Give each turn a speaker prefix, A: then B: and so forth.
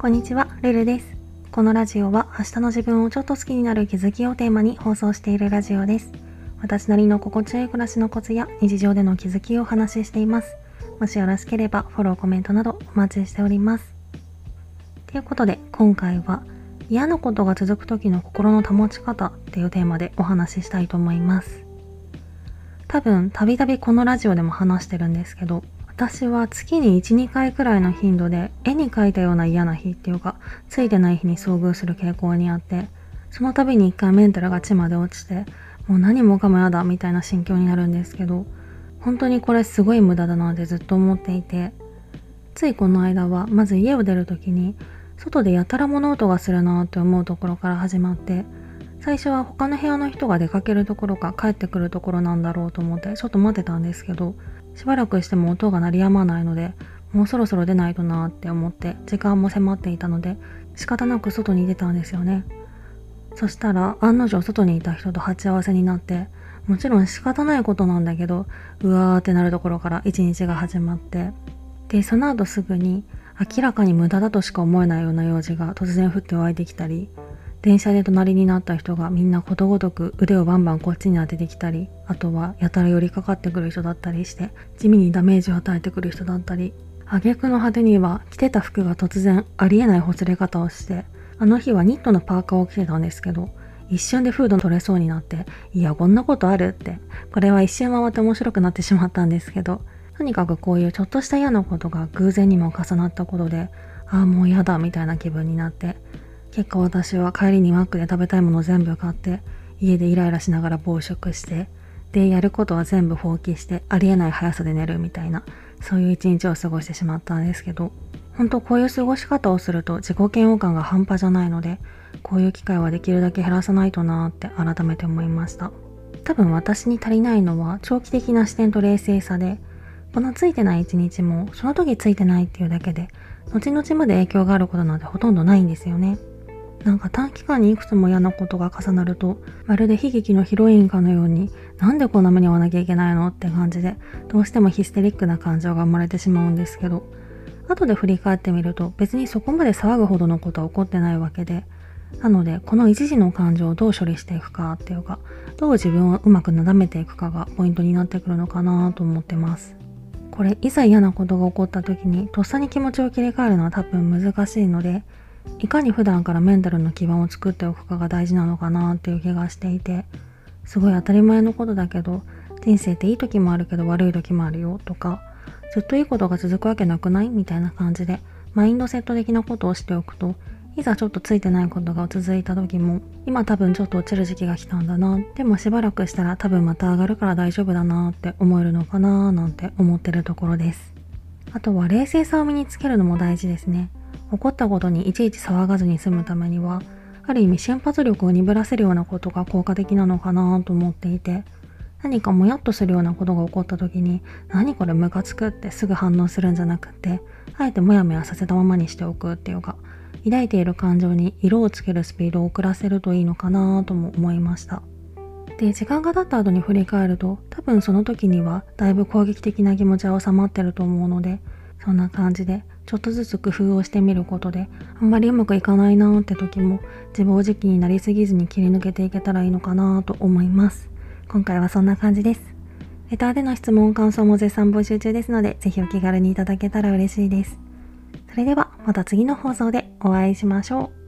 A: こんにちは、ルルです。このラジオは明日の自分をちょっと好きになる気づきをテーマに放送しているラジオです。私なりの心地よい暮らしのコツや日常での気づきをお話ししています。もしよろしければフォロー、コメントなどお待ちしております。ということで今回は嫌なことが続く時の心の保ち方っていうテーマでお話ししたいと思います。多分たびたびこのラジオでも話してるんですけど私は月に1、2回くらいの頻度で絵に描いたような嫌な日っていうか、ついてない日に遭遇する傾向にあって、その度に一回メンタルが地まで落ちて、もう何もかもやだみたいな心境になるんですけど、本当にこれすごい無駄だなってずっと思っていて、ついこの間はまず家を出る時に、外でやたら物音がするなって思うところから始まって、最初は他の部屋の人が出かけるところか帰ってくるところなんだろうと思ってちょっと待ってたんですけど、しばらくしても音が鳴りやまないので、もうそろそろ出ないとなって思って時間も迫っていたので仕方なく外に出たんですよね。そしたら案の定外にいた人と鉢合わせになってもちろん仕方ないことなんだけどうわーってなるところから一日が始まってでその後すぐに明らかに無駄だとしか思えないような用事が突然降って湧いてきたり電車で隣になった人がみんなことごとく腕をバンバンこっちに当ててきたりあとはやたら寄りかかってくる人だったりして地味にダメージを与えてくる人だったり。挙句の果てには着てた服が突然ありえないほつれ方をしてあの日はニットのパーカーを着てたんですけど一瞬でフード取れそうになっていやこんなことあるって。これは一瞬回って面白くなってしまったんですけどとにかくこういうちょっとした嫌なことが偶然にも重なったことでああもう嫌だみたいな気分になって結果私は帰りにマックで食べたいもの全部買って家でイライラしながら暴食してでやることは全部放棄してありえない速さで寝るみたいなそういう一日を過ごしてしまったんですけど本当こういう過ごし方をすると自己嫌悪感が半端じゃないのでこういう機会はできるだけ減らさないとなーって改めて思いました。多分私に足りないのは長期的な視点と冷静さでこのついてない一日もその時ついてないっていうだけで後々まで影響があることなんてほとんどないんですよね。なんか短期間にいくつも嫌なことが重なると、まるで悲劇のヒロインかのように、なんでこんな目に遭わなきゃいけないのって感じで、どうしてもヒステリックな感情が生まれてしまうんですけど、後で振り返ってみると別にそこまで騒ぐほどのことは起こってないわけで、なので、この一時の感情をどう処理していくかっていうか、どう自分をうまくなだめていくかがポイントになってくるのかなと思ってます。これ、いざ嫌なことが起こった時に、とっさに気持ちを切り替えるのは多分難しいので、いかに普段からメンタルの基盤を作っておくかが大事なのかなっていう気がしていてすごい当たり前のことだけど人生っていい時もあるけど悪い時もあるよとかずっといいことが続くわけなくないみたいな感じでマインドセット的なことをしておくといざちょっとついてないことが続いた時も今多分ちょっと落ちる時期が来たんだなでもしばらくしたら多分また上がるから大丈夫だなって思えるのかななんて思ってるところですあとは冷静さを身につけるのも大事ですね起こったことにいちいち騒がずに済むためにはある意味瞬発力を鈍らせるようなことが効果的なのかなと思っていて何かもやっとするようなことが起こった時に何これムカつくってすぐ反応するんじゃなくてあえてモヤモヤさせたままにしておくっていうか抱いている感情に色をつけるスピードを遅らせるといいのかなとも思いました。で時間が経った後に振り返ると多分その時にはだいぶ攻撃的な気持ちは収まってると思うのでそんな感じでちょっとずつ工夫をしてみることであんまりうまくいかないなーって時も自暴自棄になりすぎずに切り抜けていけたらいいのかなと思います。今回はそんな感じです。レターでの質問感想も絶賛募集中ですので是非お気軽にいただけたら嬉しいです。それではまた次の放送でお会いしましょう。